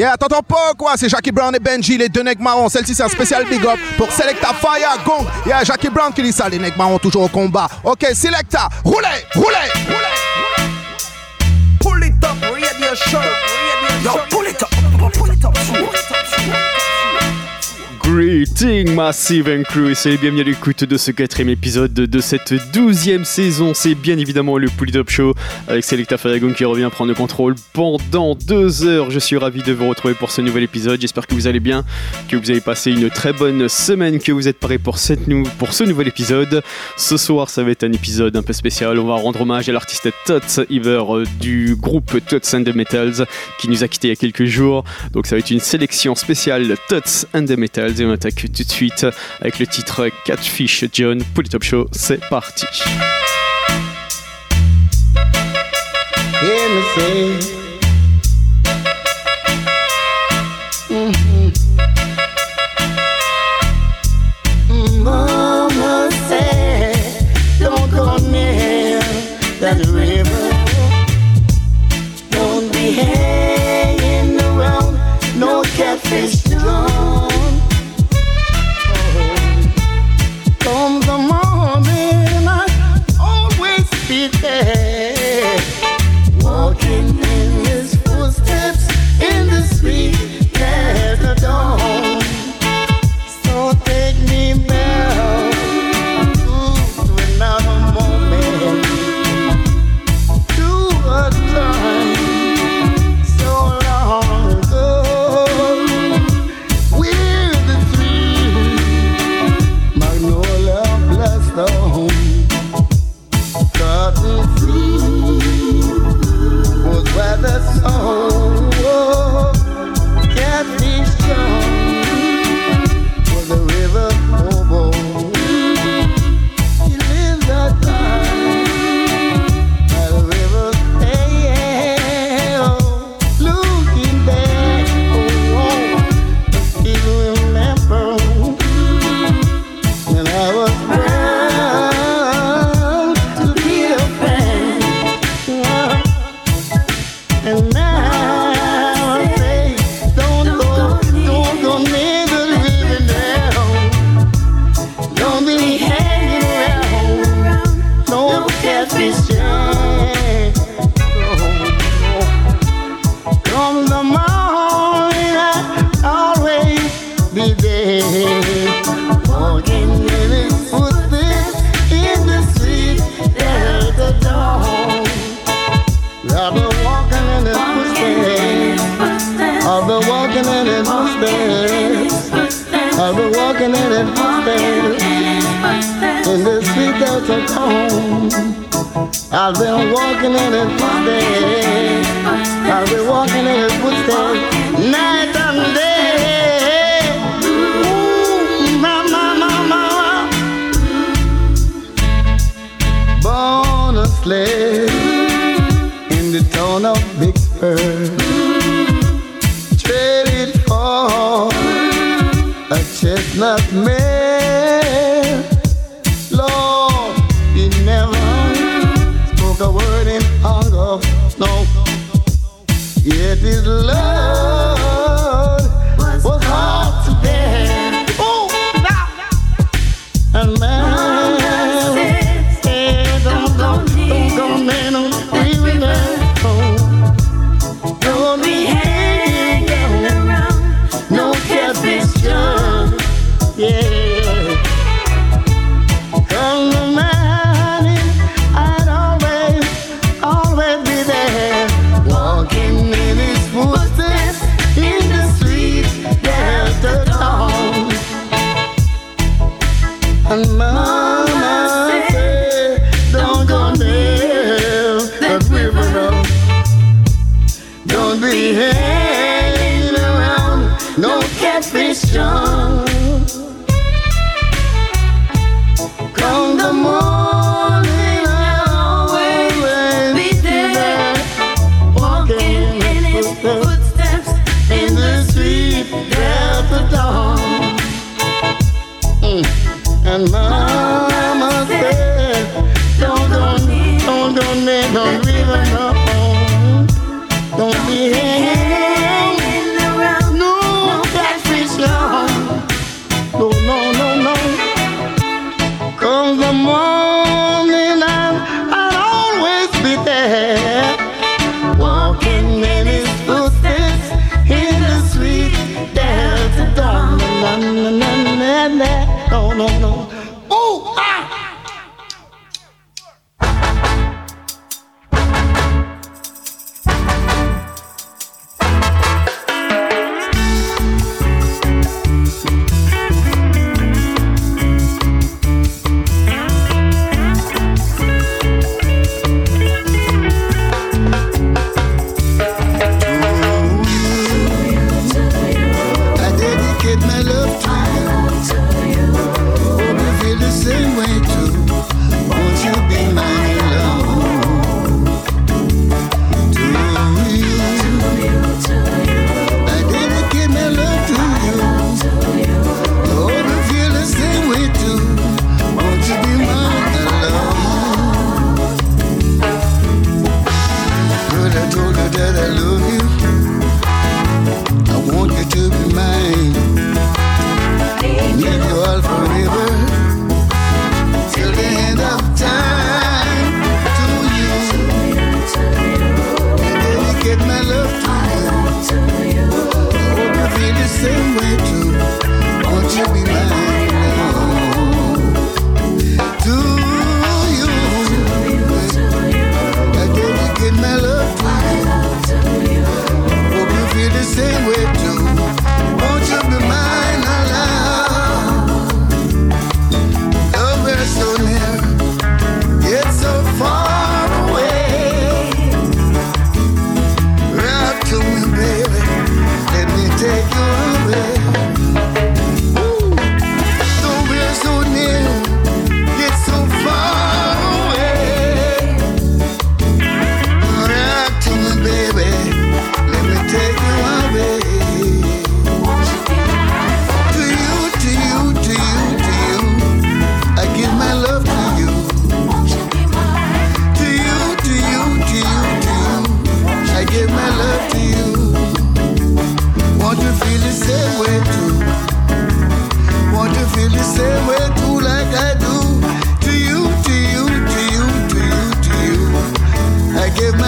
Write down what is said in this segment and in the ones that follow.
Yeah, t'entends pas quoi? C'est Jackie Brown et Benji, les deux nègres marrons. Celle-ci, c'est un spécial big up pour Selecta Fire Gong. Yeah, Jackie Brown qui dit ça, les nègres marrons toujours au combat. Ok, Selecta, roulez, roulez, roulez. Pull it up, radio show. Yo, pull it Greeting Massive and Crew et c'est bienvenue à l'écoute de ce quatrième épisode de cette douzième saison. C'est bien évidemment le Top Show avec Selecta Faragon qui revient prendre le contrôle pendant deux heures. Je suis ravi de vous retrouver pour ce nouvel épisode. J'espère que vous allez bien, que vous avez passé une très bonne semaine, que vous êtes prêts pour, cette nou pour ce nouvel épisode. Ce soir, ça va être un épisode un peu spécial. On va rendre hommage à l'artiste Tots Iver euh, du groupe Tots and the Metals qui nous a quitté il y a quelques jours. Donc ça va être une sélection spéciale Tots and the Metals les Emotaku tout de suite avec le titre Catfish John pour le Top Show. C'est parti. I've been walking in it today.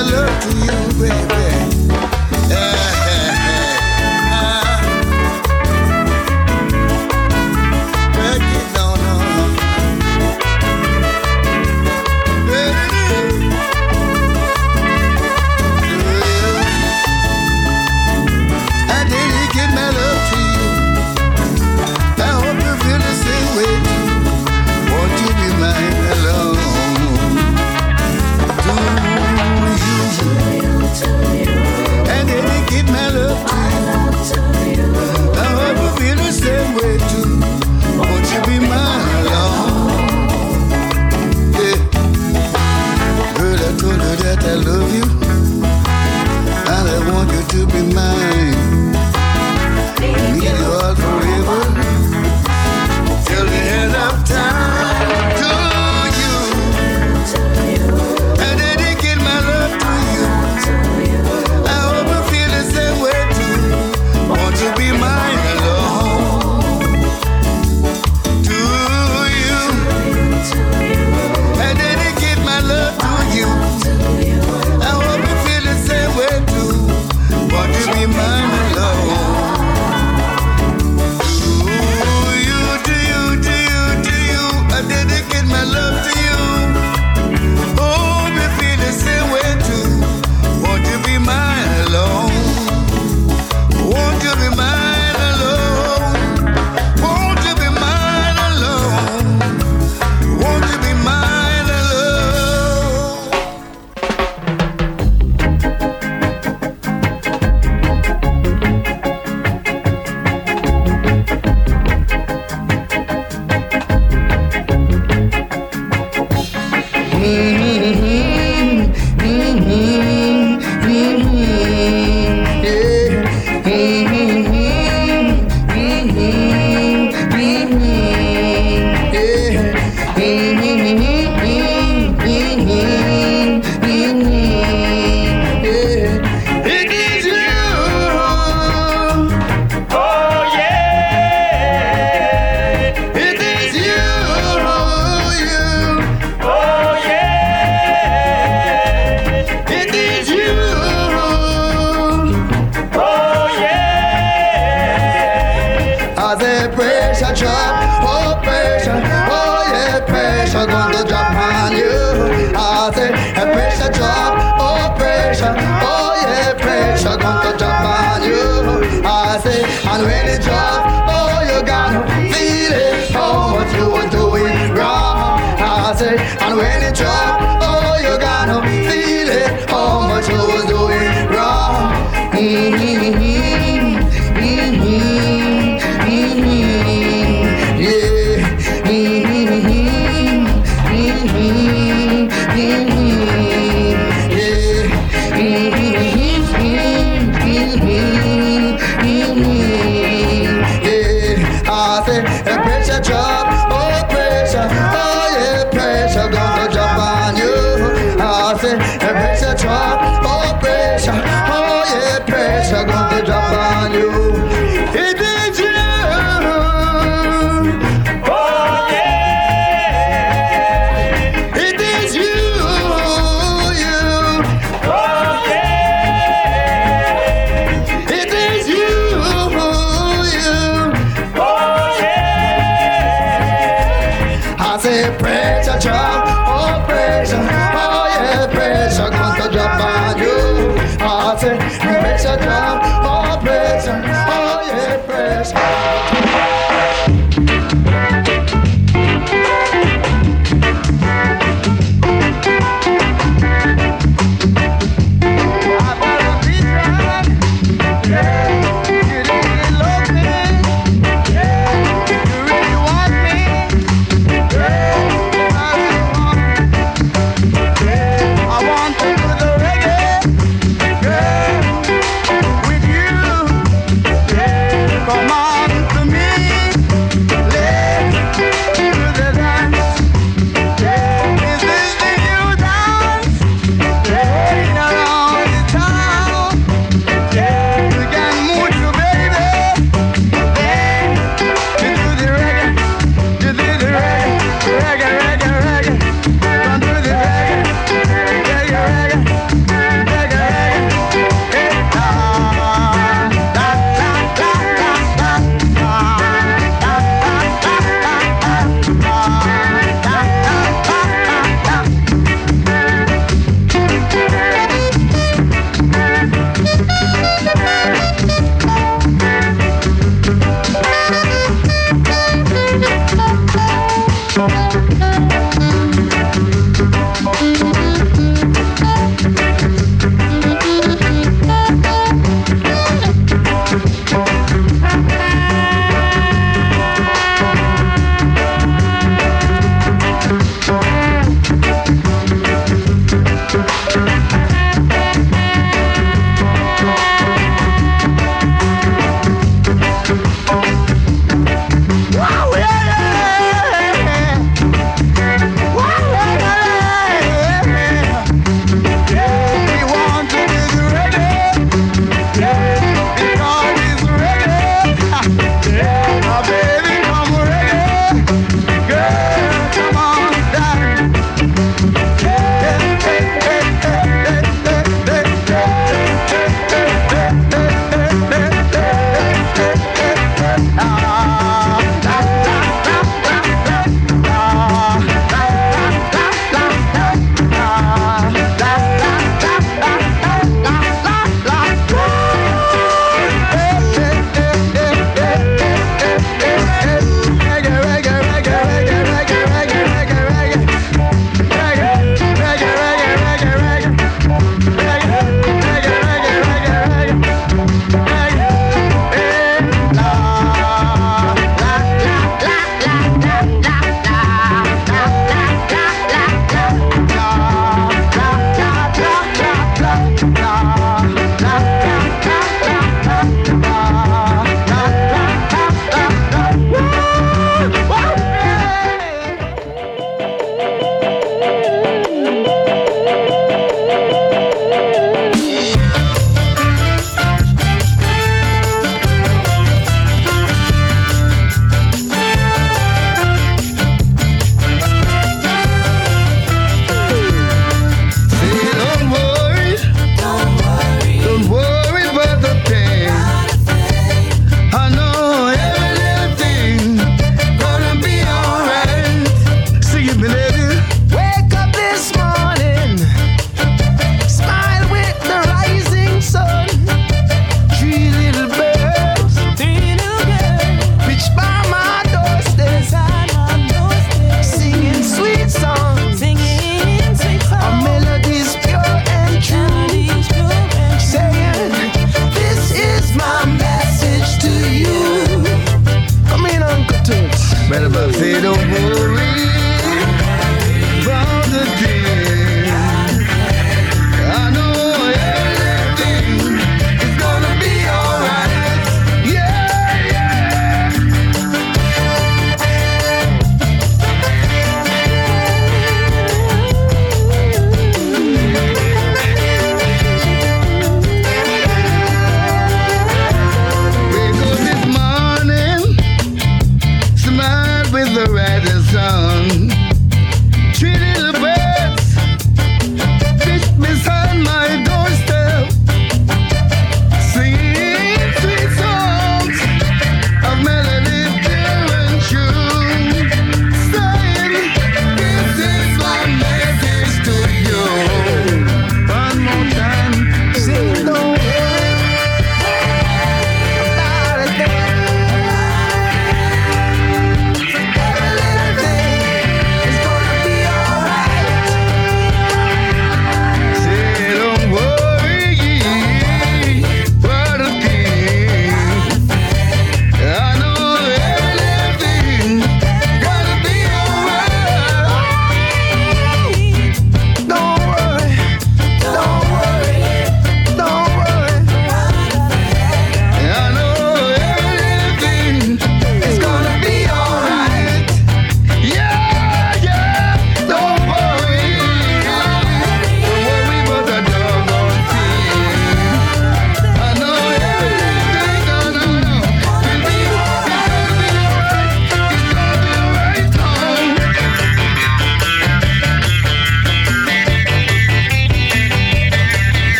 Mm-hmm.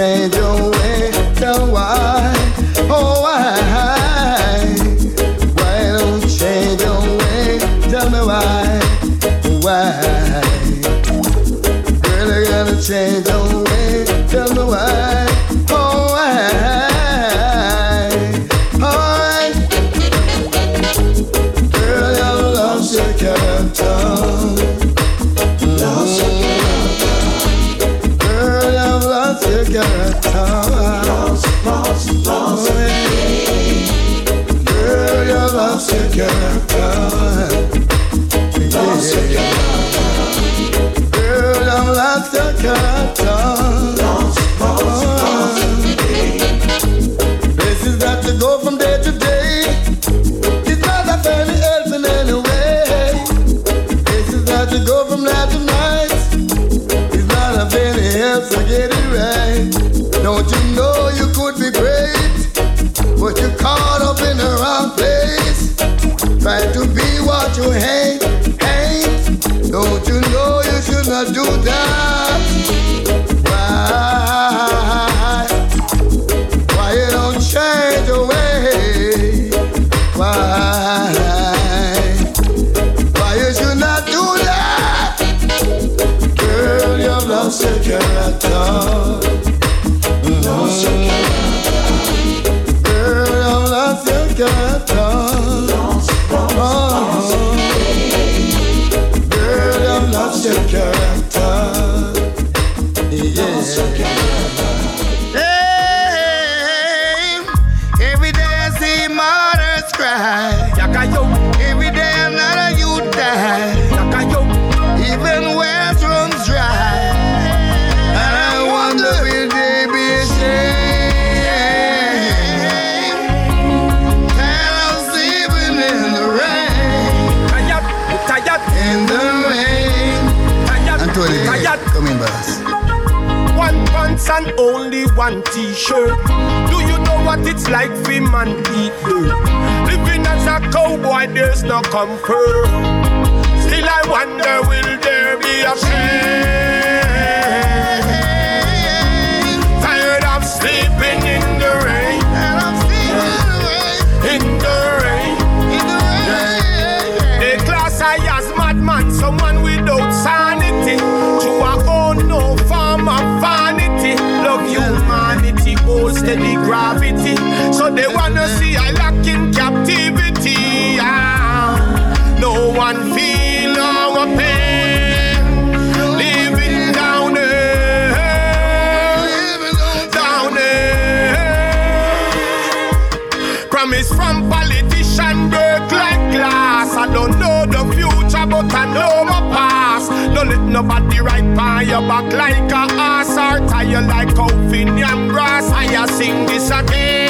say shirt. Do you know what it's like for man eat dirt? Living as a cowboy, there's no comfort. Still, I wonder will there be a change? right by your back like a ass or tie you like a Finian brass. I sing this again.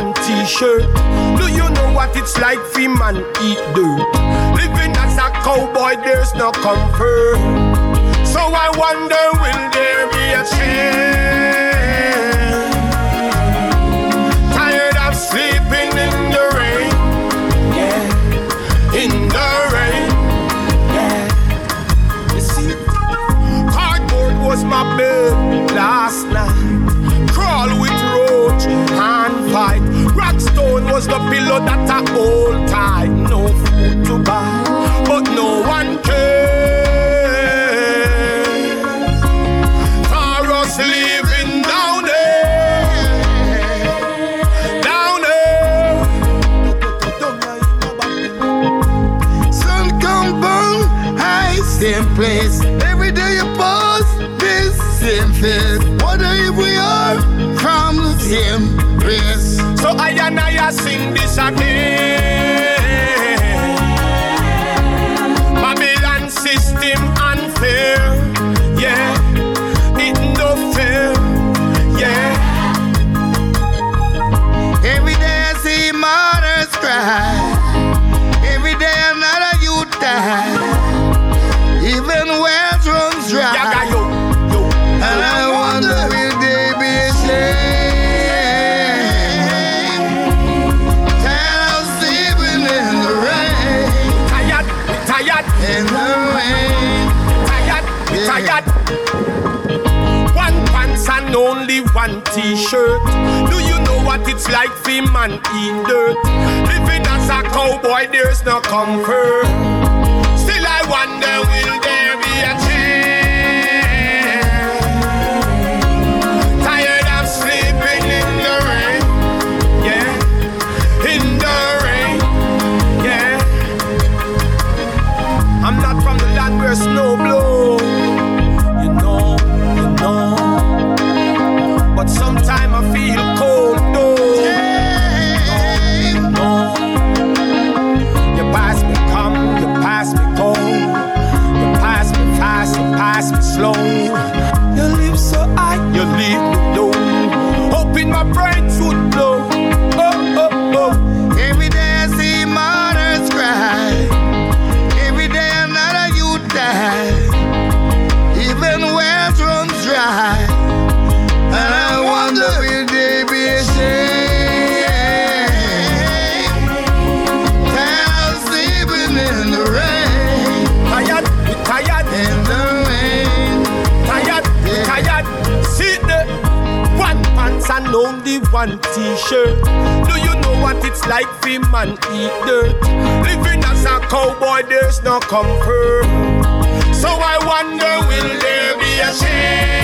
and t-shirt. Do you know what it's like for man eat dirt? Living as a cowboy, there's no comfort. So I wonder, will there be a change? Tired of sleeping in the rain, yeah. in the rain. Yeah. You see, Cardboard was my bed last know that It's like we man in dirt. Living as a cowboy, there's no comfort. every man eat dirt. Living as a cowboy, there's no comfort. So I wonder, will there be a change?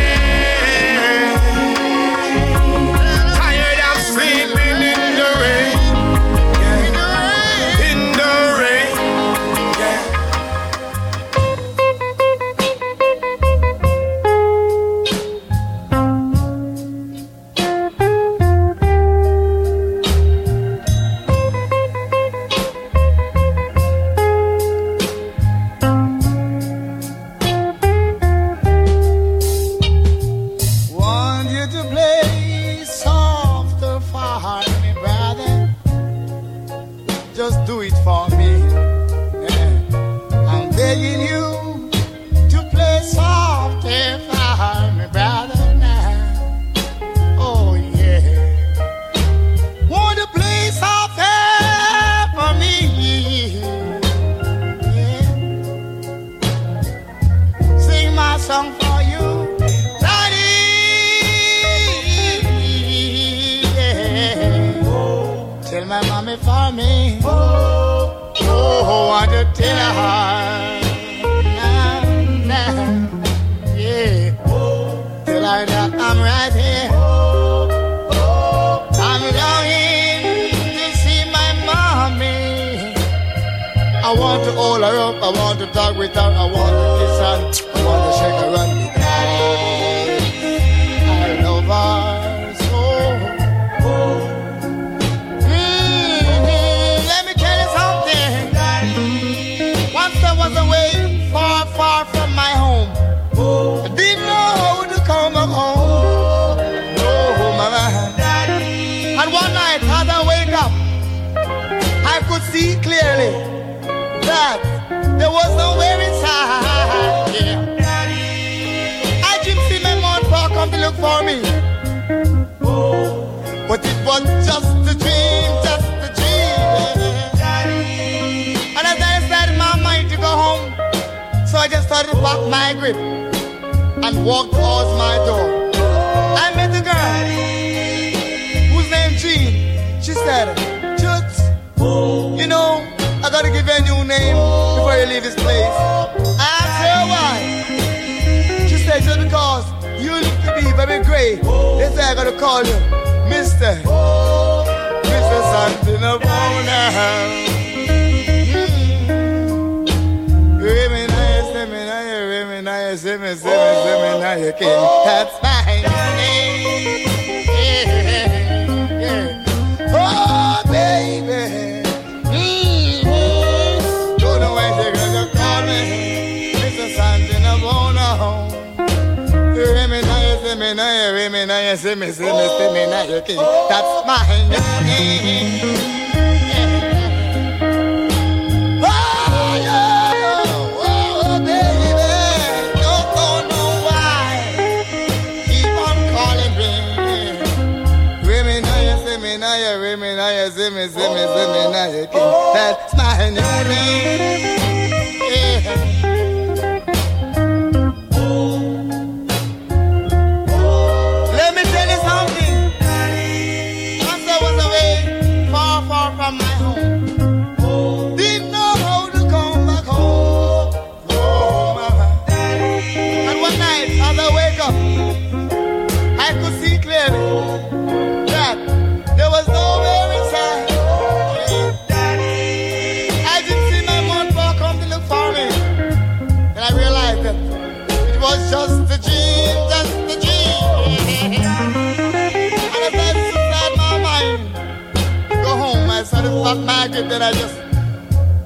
The fat that I just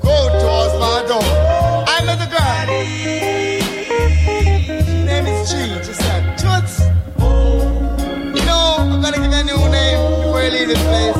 go towards my door. I met a girl. Her name is Jean. She said, Toots, you know, I'm gonna give you a new name before you leave this place.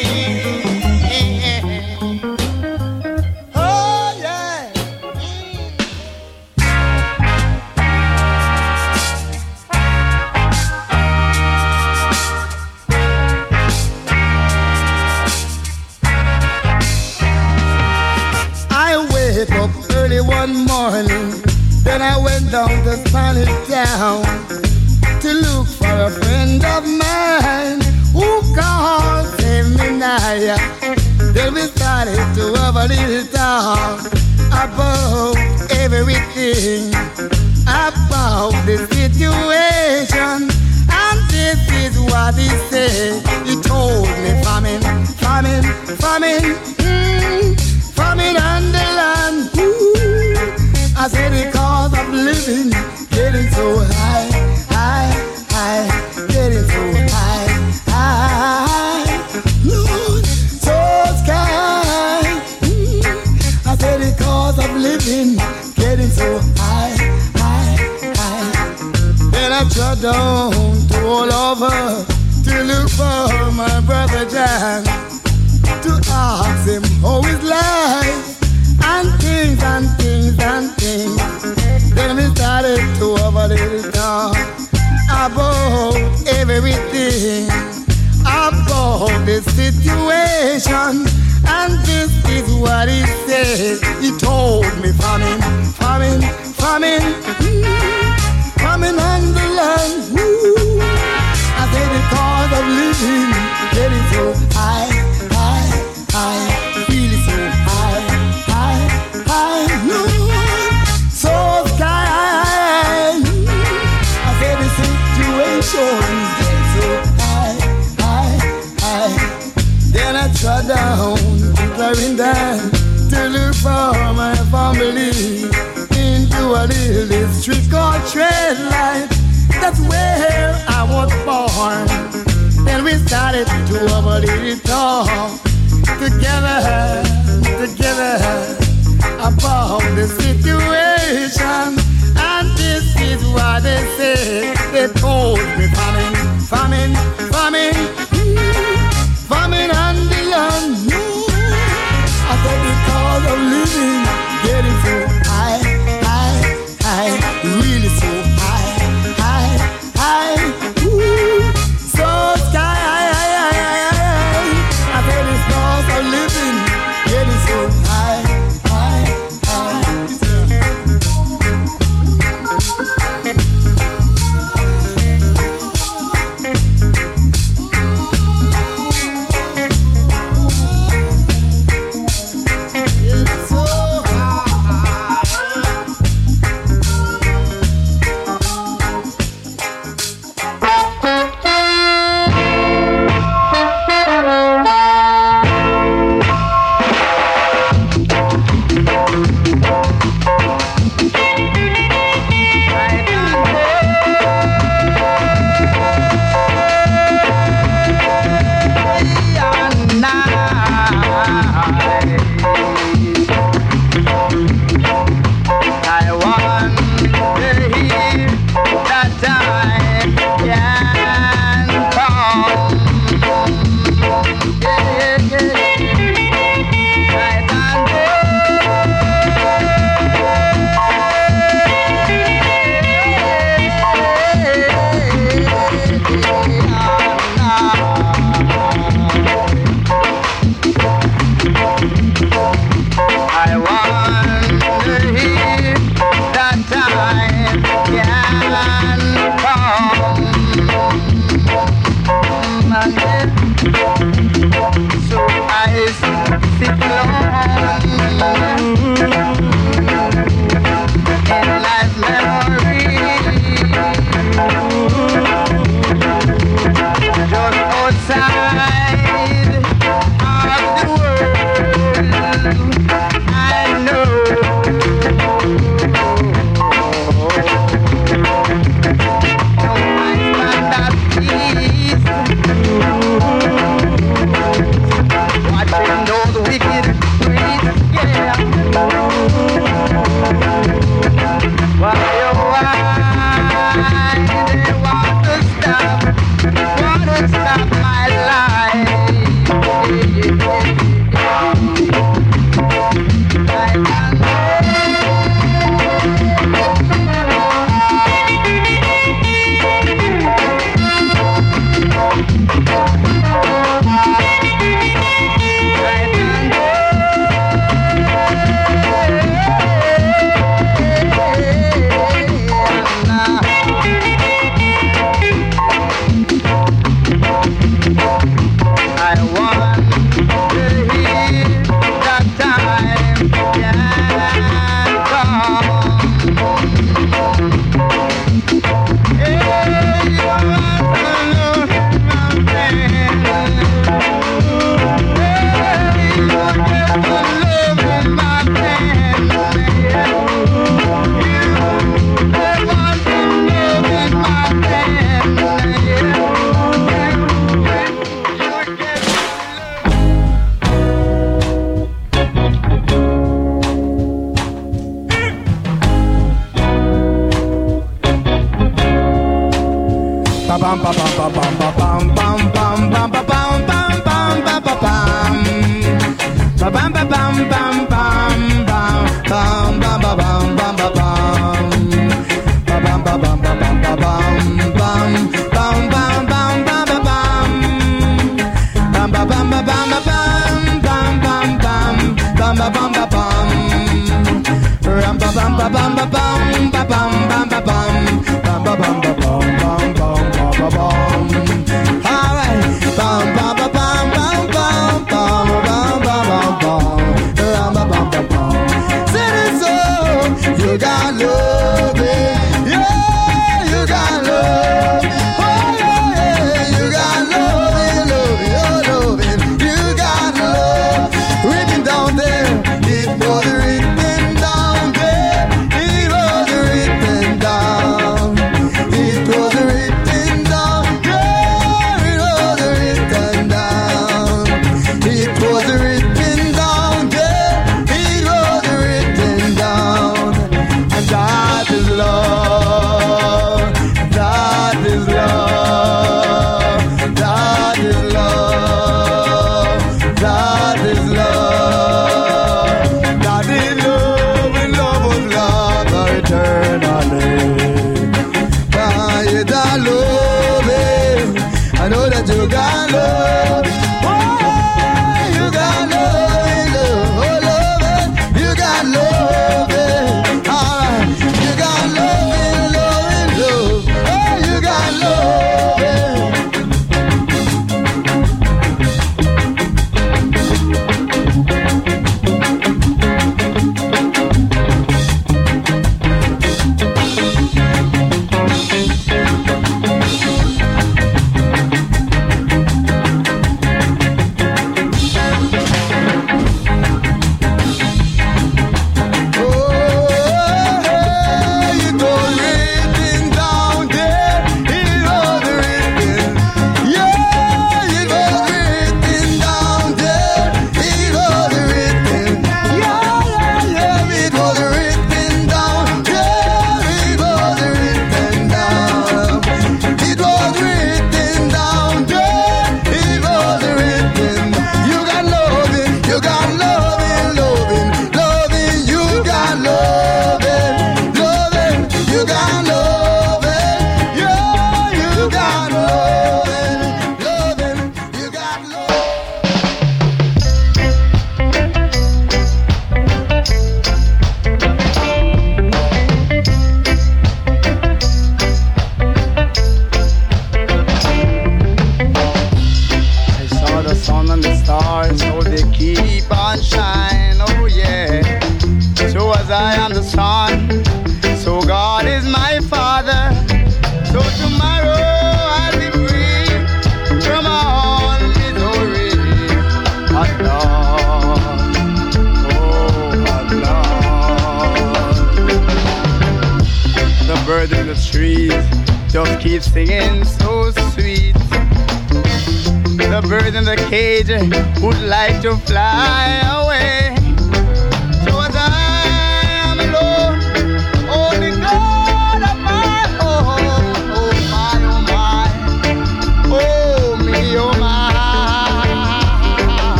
went down to look for a friend of mine who called Seminaya. Then we started to have a little talk about everything, about the situation. And this is what he said. He told me famine, famine, famine, mm, famine on the land. Ooh. I said because of living, getting so high, high, high, getting so high, high. Lord, sky. Mm. I said because of living, getting so high, high, high. Then I down to all over to look for my brother John to ask him how his life and things and things and things. Then we started to have a little talk about everything, about the situation. And this is what he said. He told me, famine, famine, famine, mm, famine on that to look for my family into a little street called Tread Light. That's where I was born. Then we started to have a little talk together, together about the situation. And this is what they say. They told me famine, famine, famine.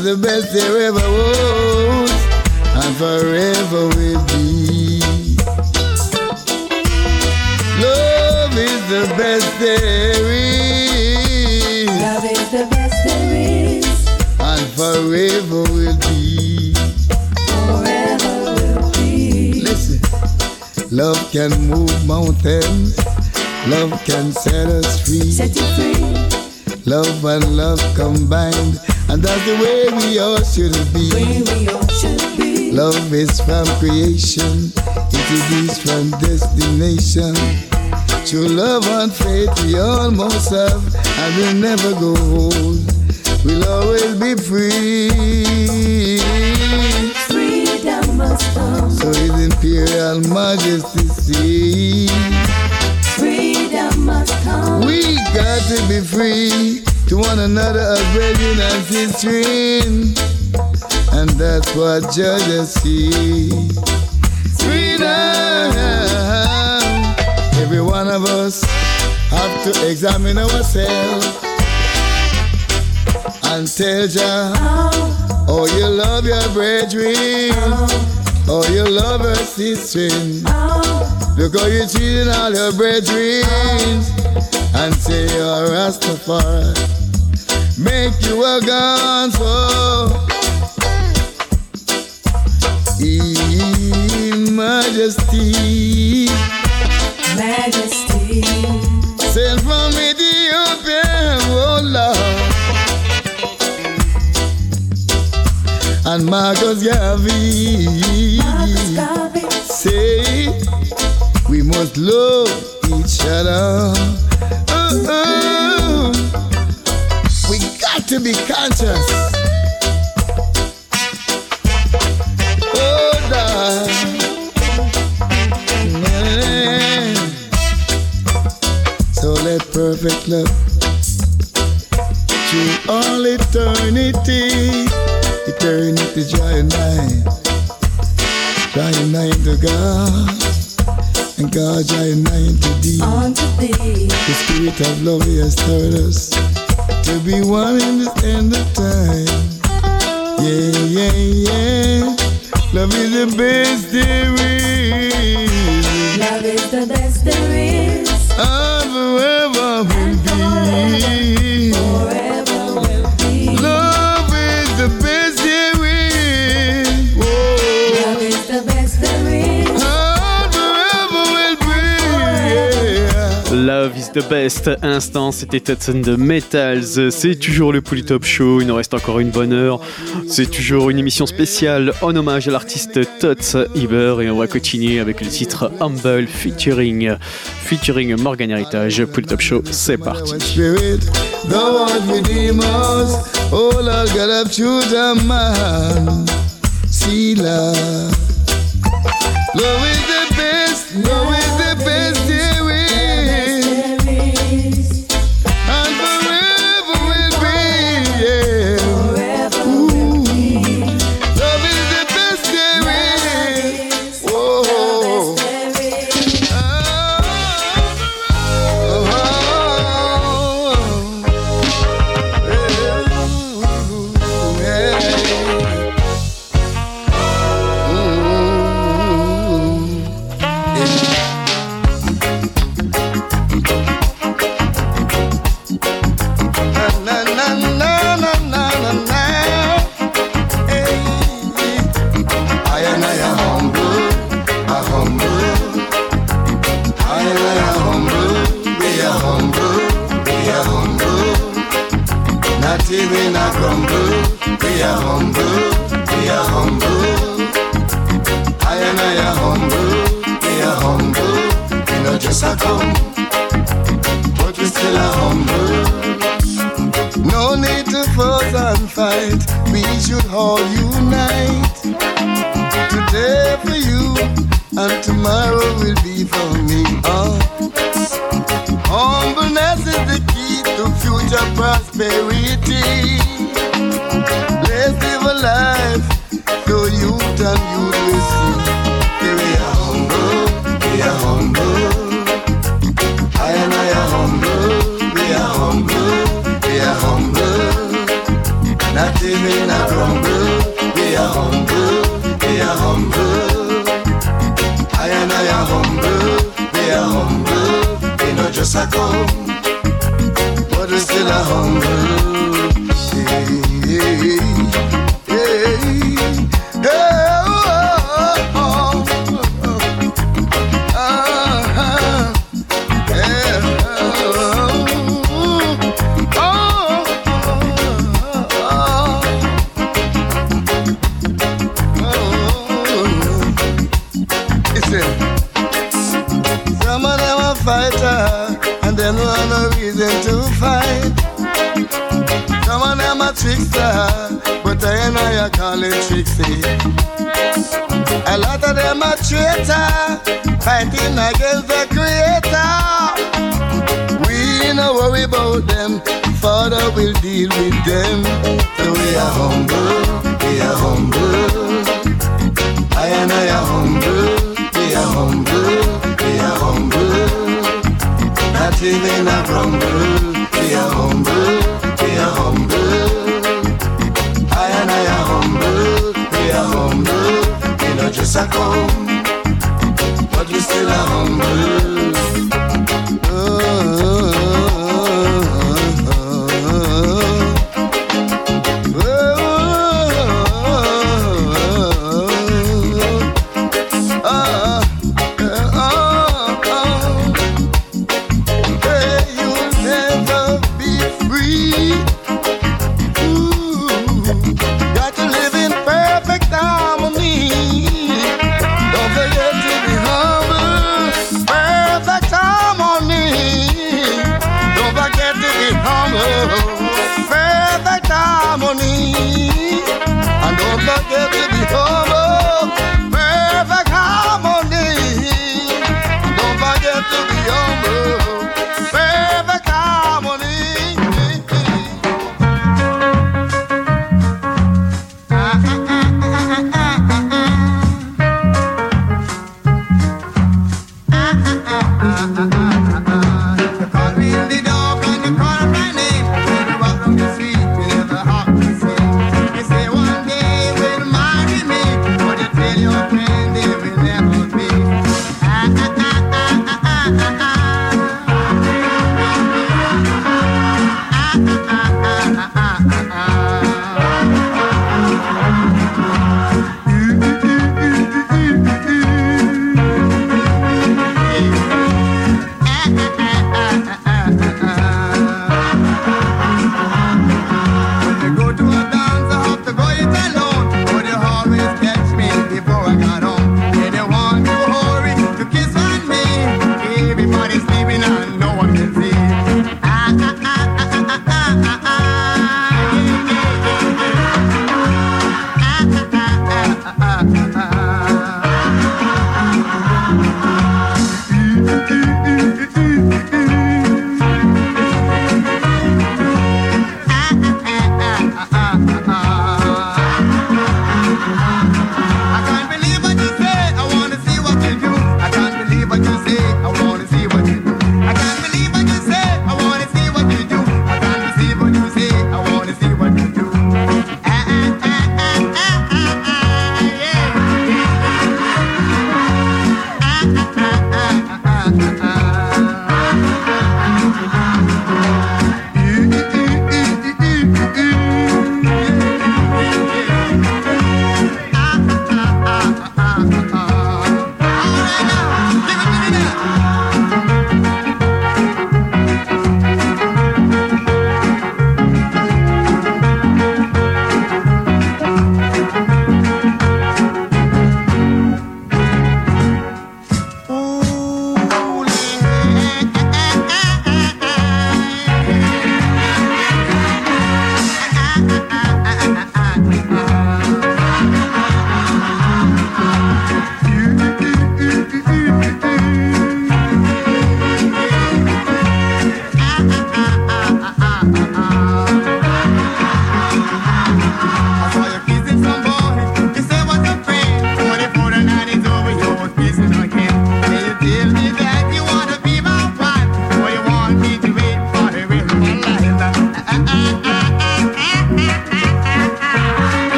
And the best there ever was, and forever will be. Love is the best there is. Love is the best there is, and forever will be. forever will be. Listen, love can move mountains, love can set us free. Set you free, Love and love combined, and that's the way we all should be. all should be. Love is from creation, it is from destination. True love and faith we almost have, and we'll never go old. We'll always be free. Freedom must come, So His Imperial Majesty see. freedom must come. We got to be free to one another as brethren and sisters. And that's what judges see. Freedom. Every one of us have to examine ourselves and tell Jah, Oh, oh, you love your brethren, oh, oh, you love your sisters. oh, Look how you treating all your brethren and say you're Rastafari. Make you a gonzo. In majesty, majesty. sent from Ethiopia, oh Lord. And Marcus Garvey Marcus Garvey, say we must love each other. To be conscious. Oh, Lord. Yeah. So let perfect love through all eternity, eternity joy and mine, joy and mine to God. And God, I nine to thee. unto thee. The spirit of love has stirred us to be one in this end of time. Yeah, yeah, yeah. Love is the best there is. Love is the best there is. I'll forever will be. The best instant, c'était Tetson de Metals. C'est toujours le Polytop Show, il nous reste encore une bonne heure. C'est toujours une émission spéciale en hommage à l'artiste Tots Iber et on va continuer avec le titre Humble featuring, featuring Morgan Heritage. Polytop Show, c'est parti.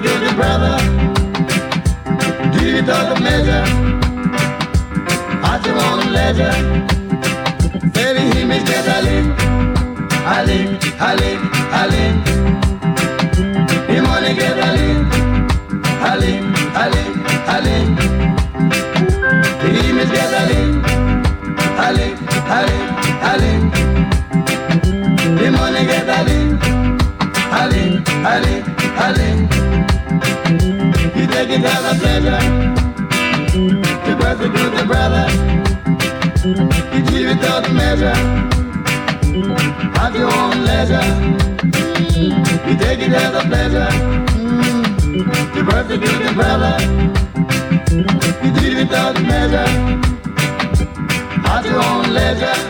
Persecute your brother. Measure, at your leisure. Say the image get a money get a lick, a lick, a lick, a lick. The image get a lick, a lick, a lick, a lick. The money get a a lick, a lick. It as a pleasure to persecute the brother. You give it out measure at your own leisure. You take it as a pleasure The to persecute the brother. You give it out measure at your own leisure.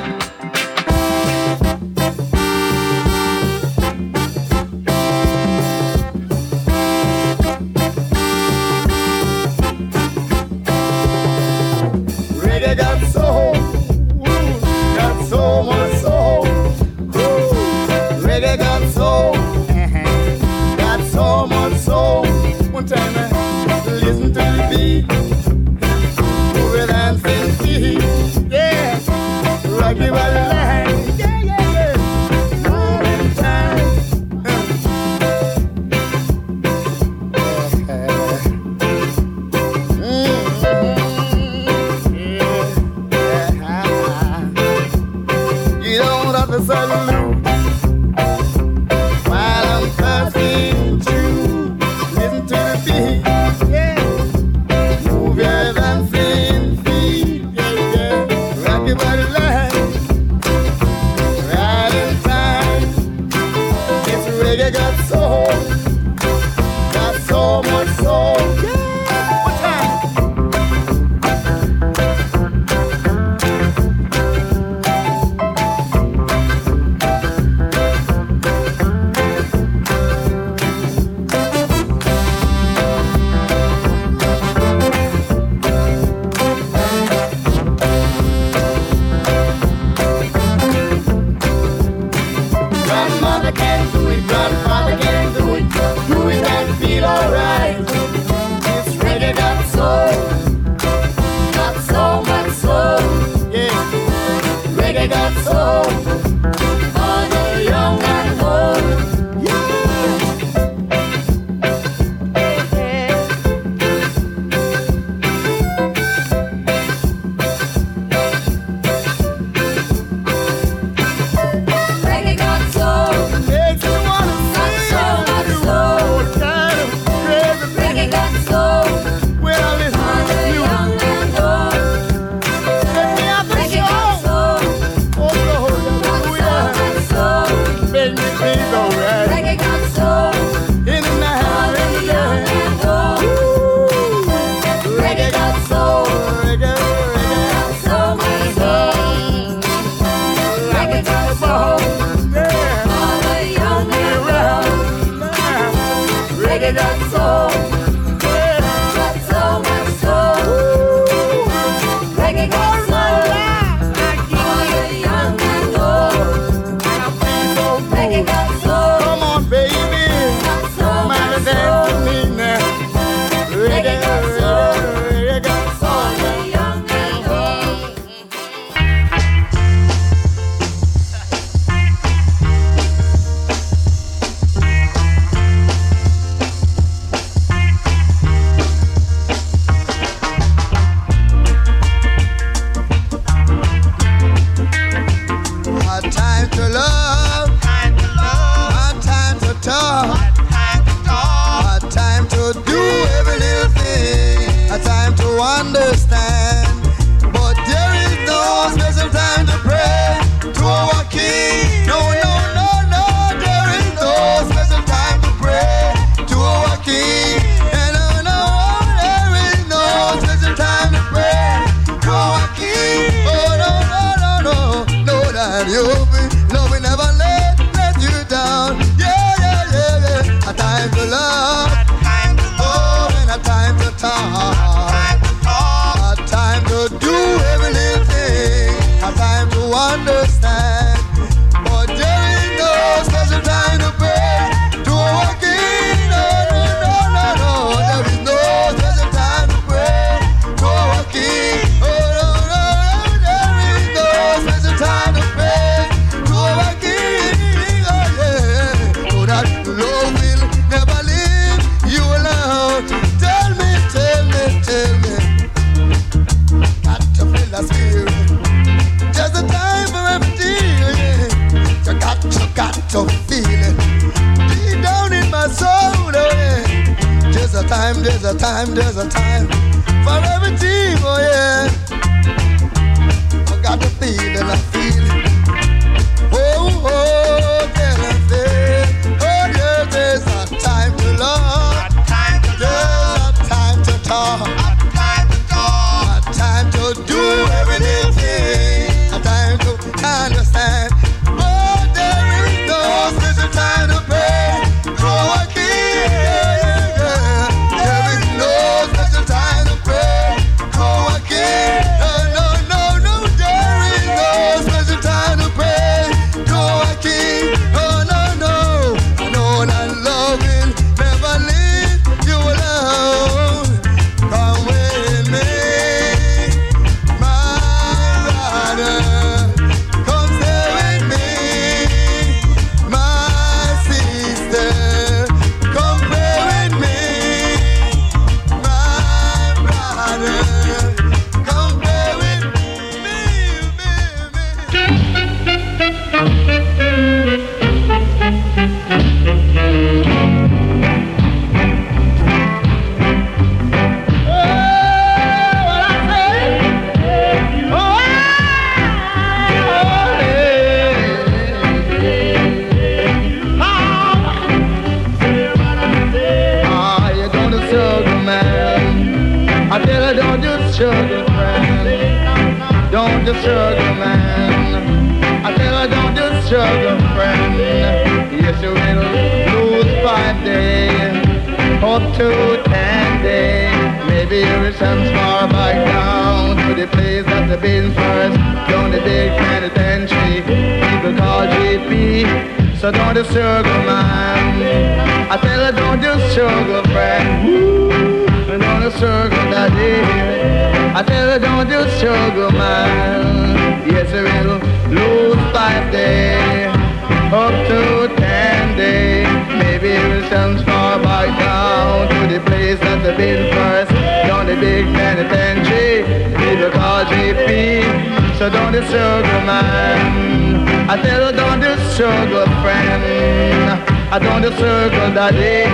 don't the circle that day.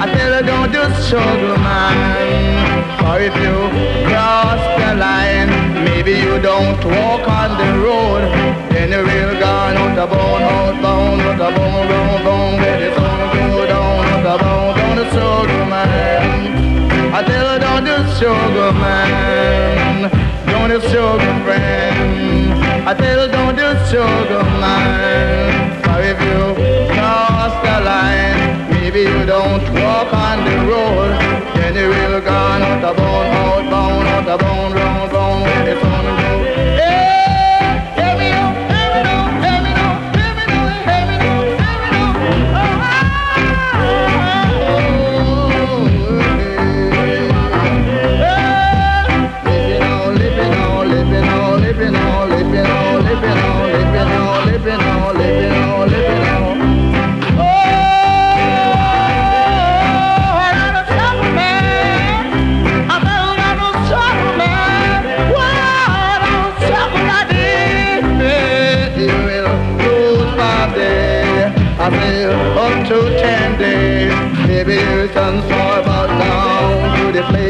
I tell her don't the struggle mine. For if you cross the line, maybe you don't walk on the road. Then the real gone out the bone, out bone, out the bone, bone, bone, where it's on go down, out the bone, don't the struggle mine. I tell her don't the struggle mine. Don't the struggle friend. I tell her don't the struggle mine. For if you line. Maybe you don't walk on the road. Then you will go out the bone, out bone, out the bone, round bone, with the. Hey!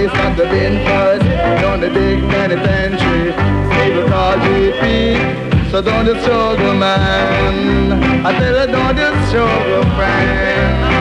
place of the bin rainford Down the dig penitentiary People call GP So don't you struggle man. I tell you don't you struggle friend.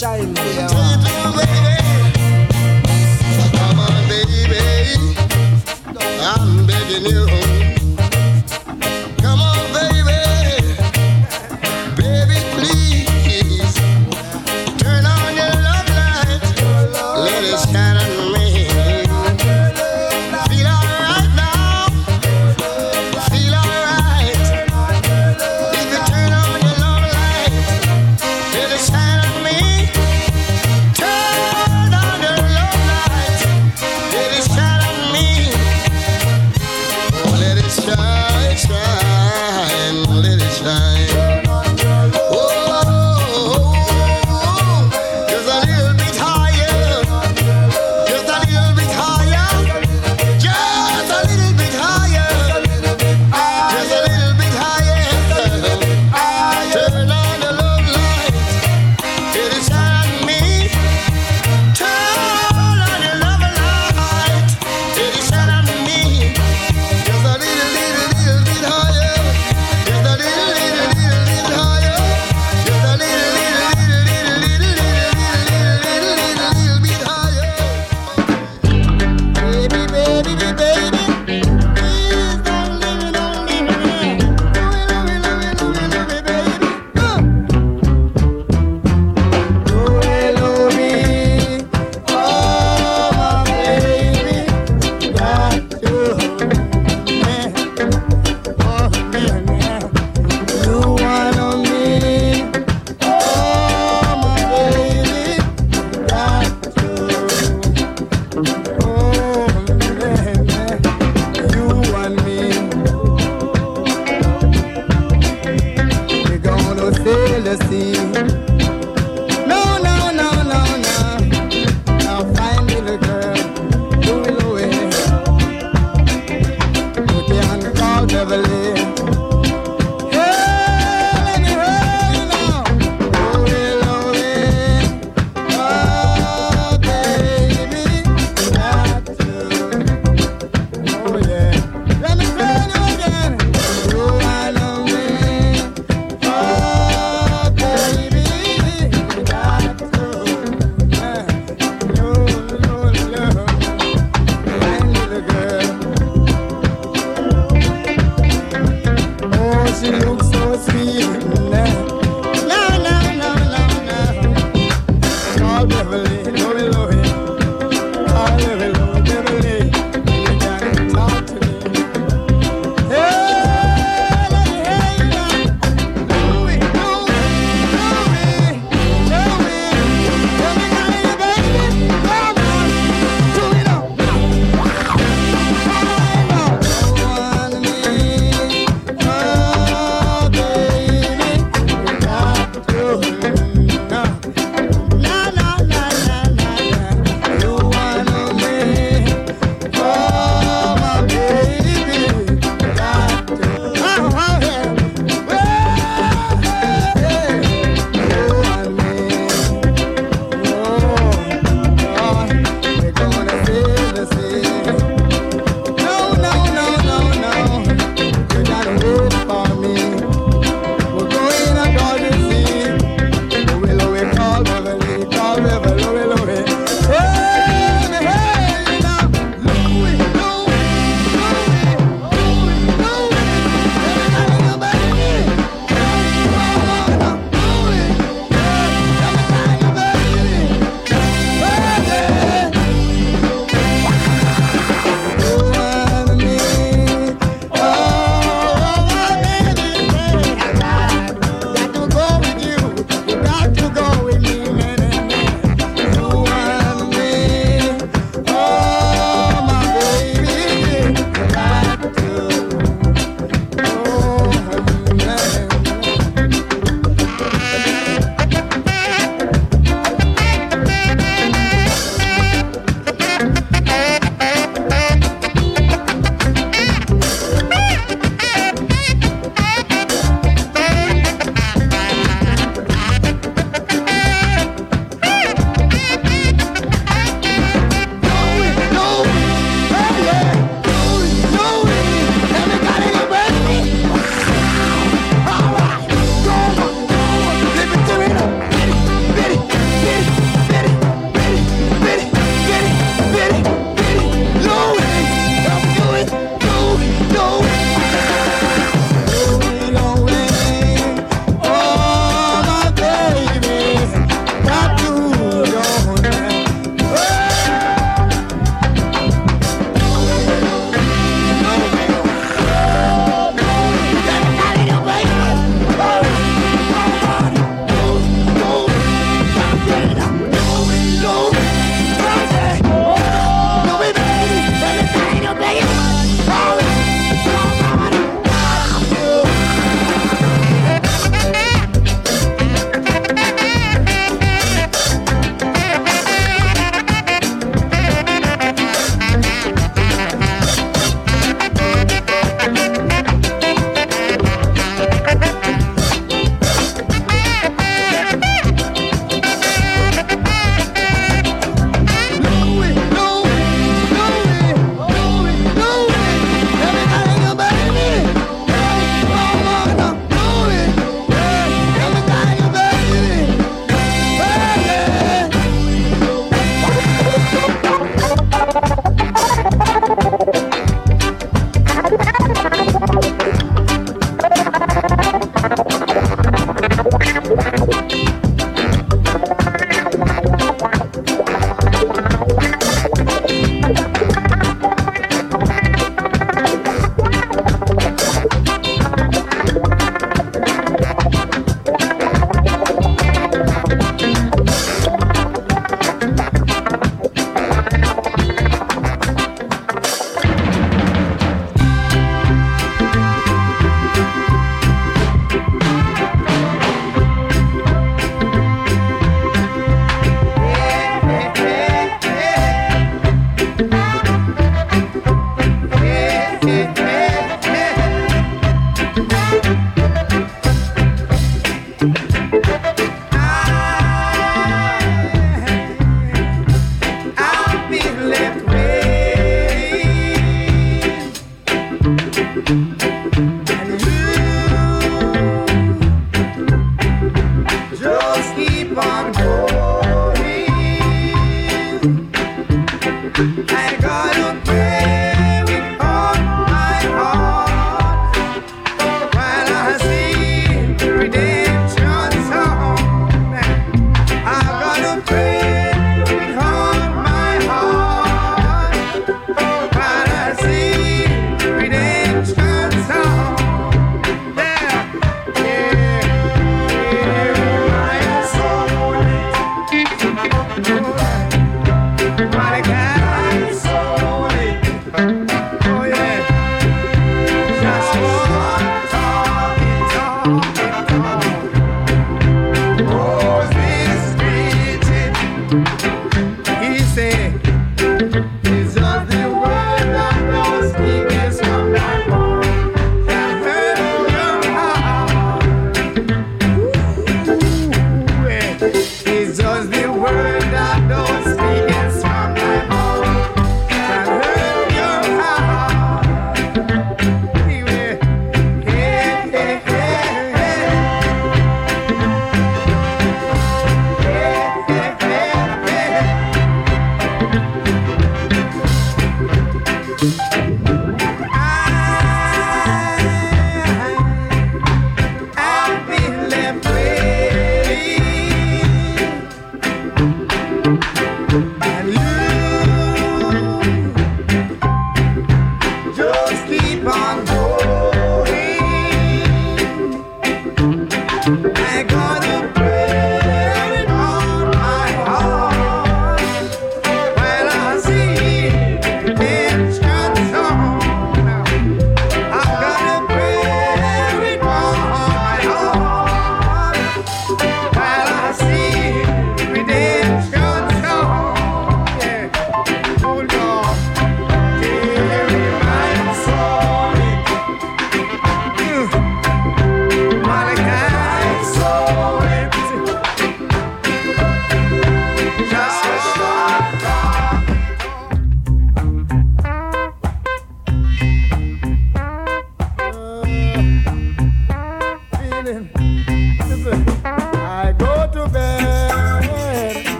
child baby. I'm begging you.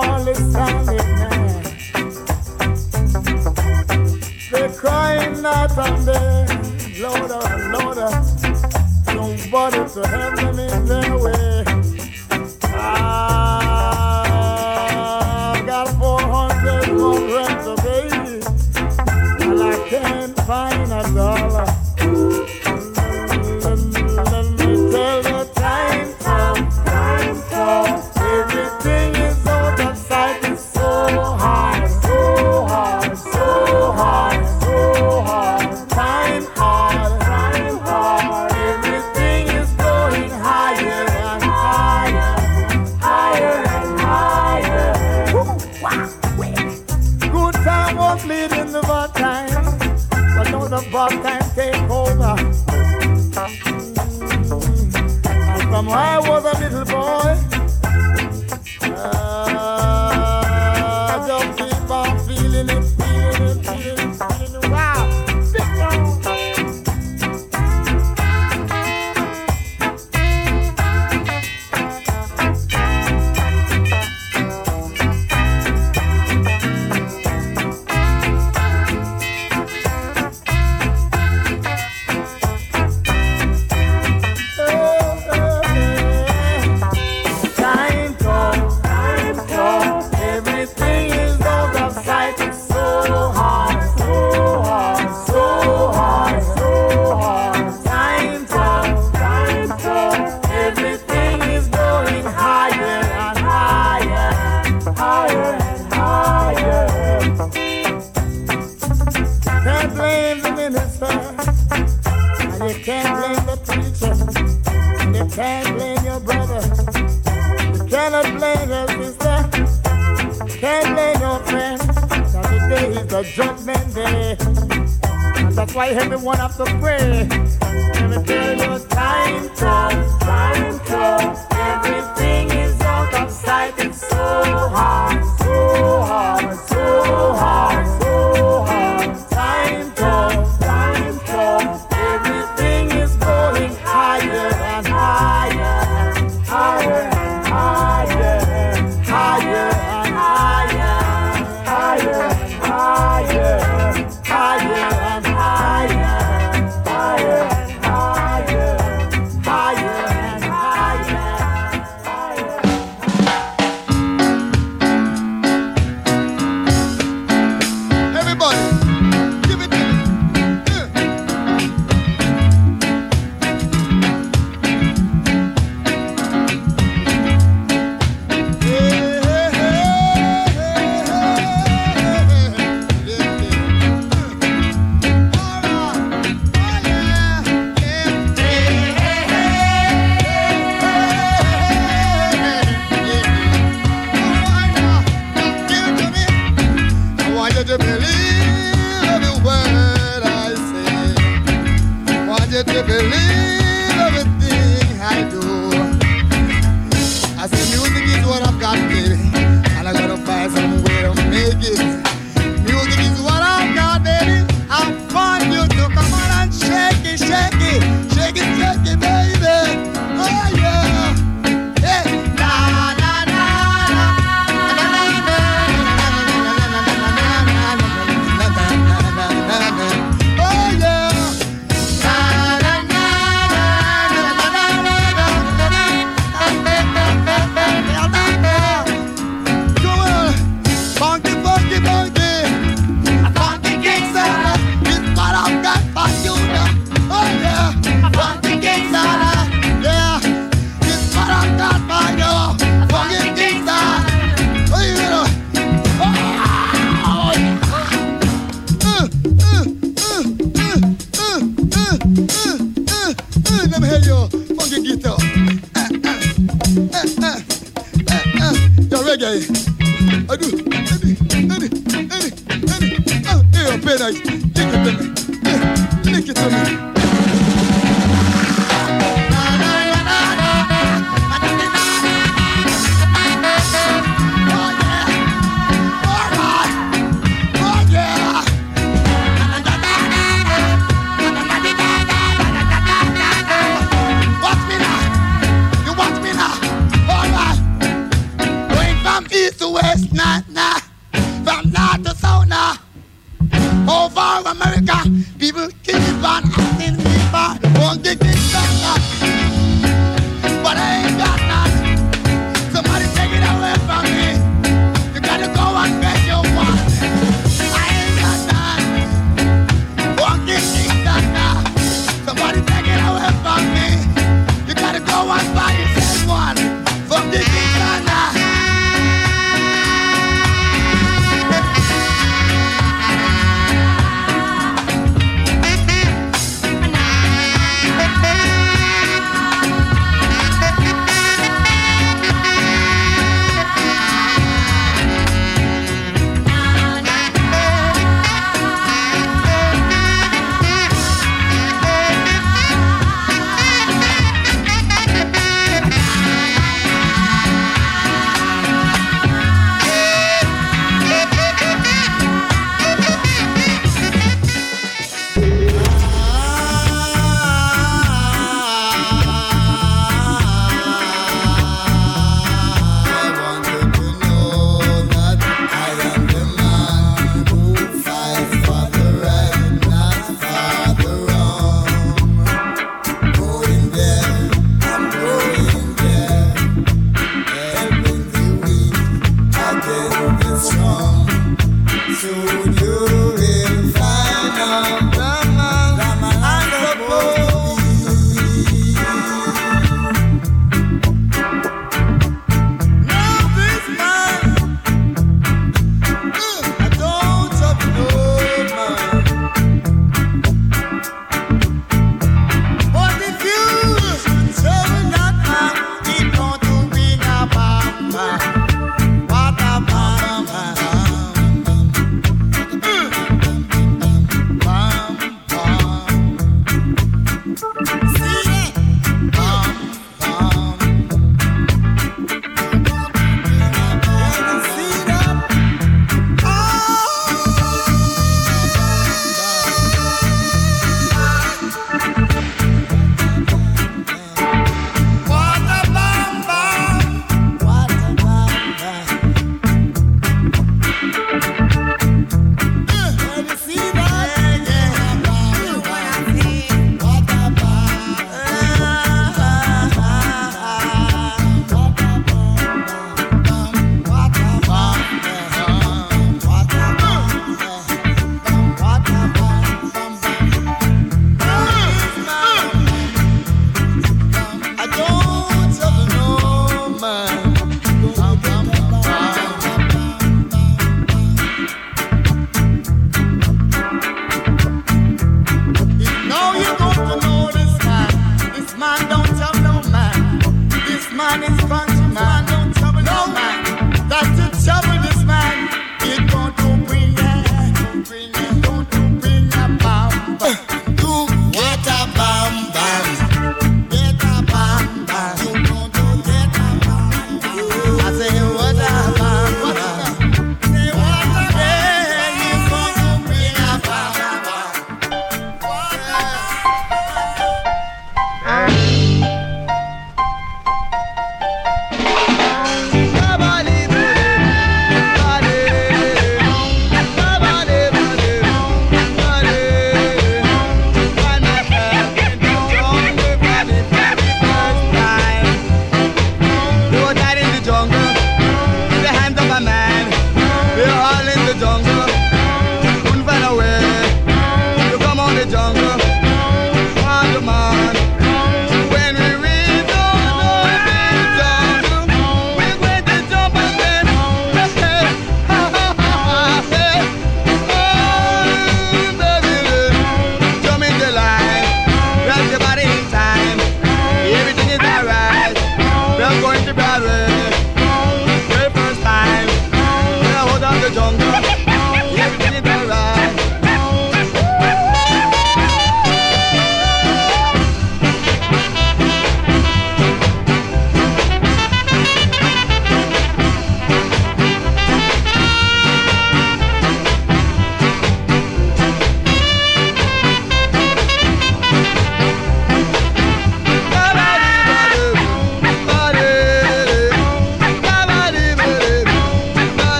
all is standing there. They're crying out on there, Lord, oh, Lord, nobody to have them in their way. Ah.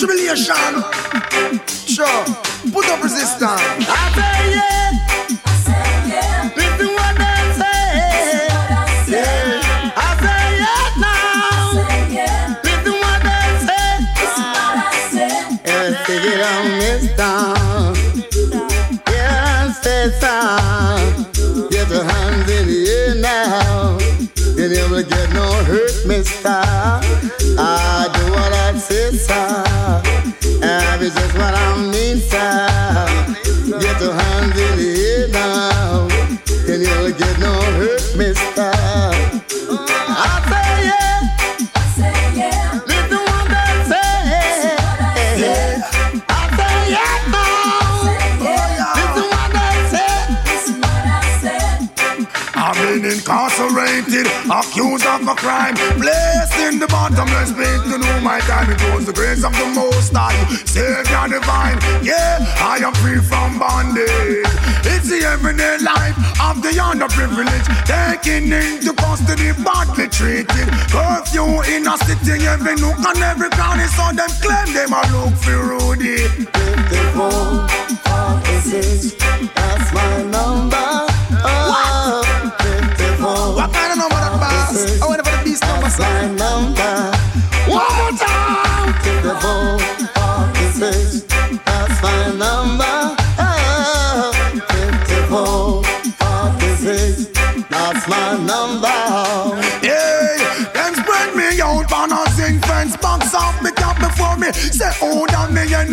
humiliation. Sure. crime. Blessed in the bottomless pit to know my time. It was the grace of the Most High, Savior divine. Yeah, I am free from bondage. It's the everyday life of the underprivileged, taking into custody, badly treated. Curfew in a city, every nook and every county, so them claim them a look for Rudy. The phone, it? That's mine.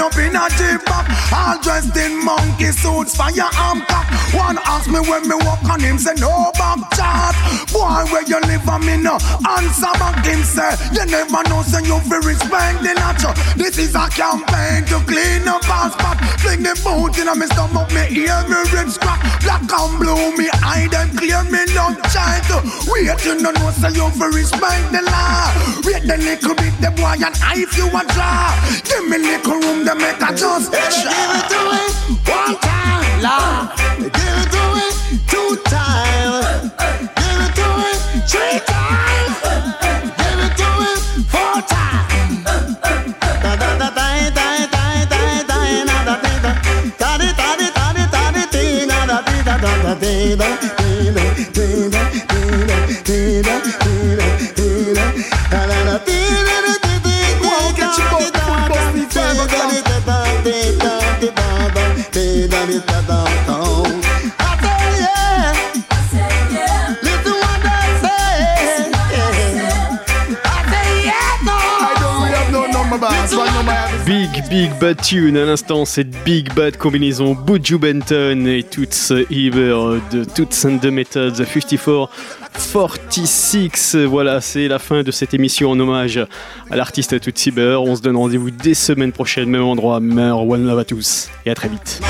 up in a jeep back. All dressed in monkey suits, Fire firearm cock. One ask me when me walk on him, say no back chat. Boy, where you live, I me no answer back him, say. You never know, say you feel respect the natural. This is a campaign to clean up our spot. Fling the boot in a me stomach, me ear, me ribs crack. Black and blue, me eye, them clear, me no child. Wait, you no know, say you feel respect the law. Wait a little bit, the boy, and I if you a draw. Give me little room, them make a choice. Give it away one time, Lord. Give it away two times. Give it away three times. Big Bad Tune à l'instant, cette Big Bad combinaison Buju Benton et Toots Iber de Toots and the Methods 54 46. Voilà, c'est la fin de cette émission en hommage à l'artiste Toots Iber. On se donne rendez-vous dès semaine prochaine, même endroit, heure. One love à tous et à très vite.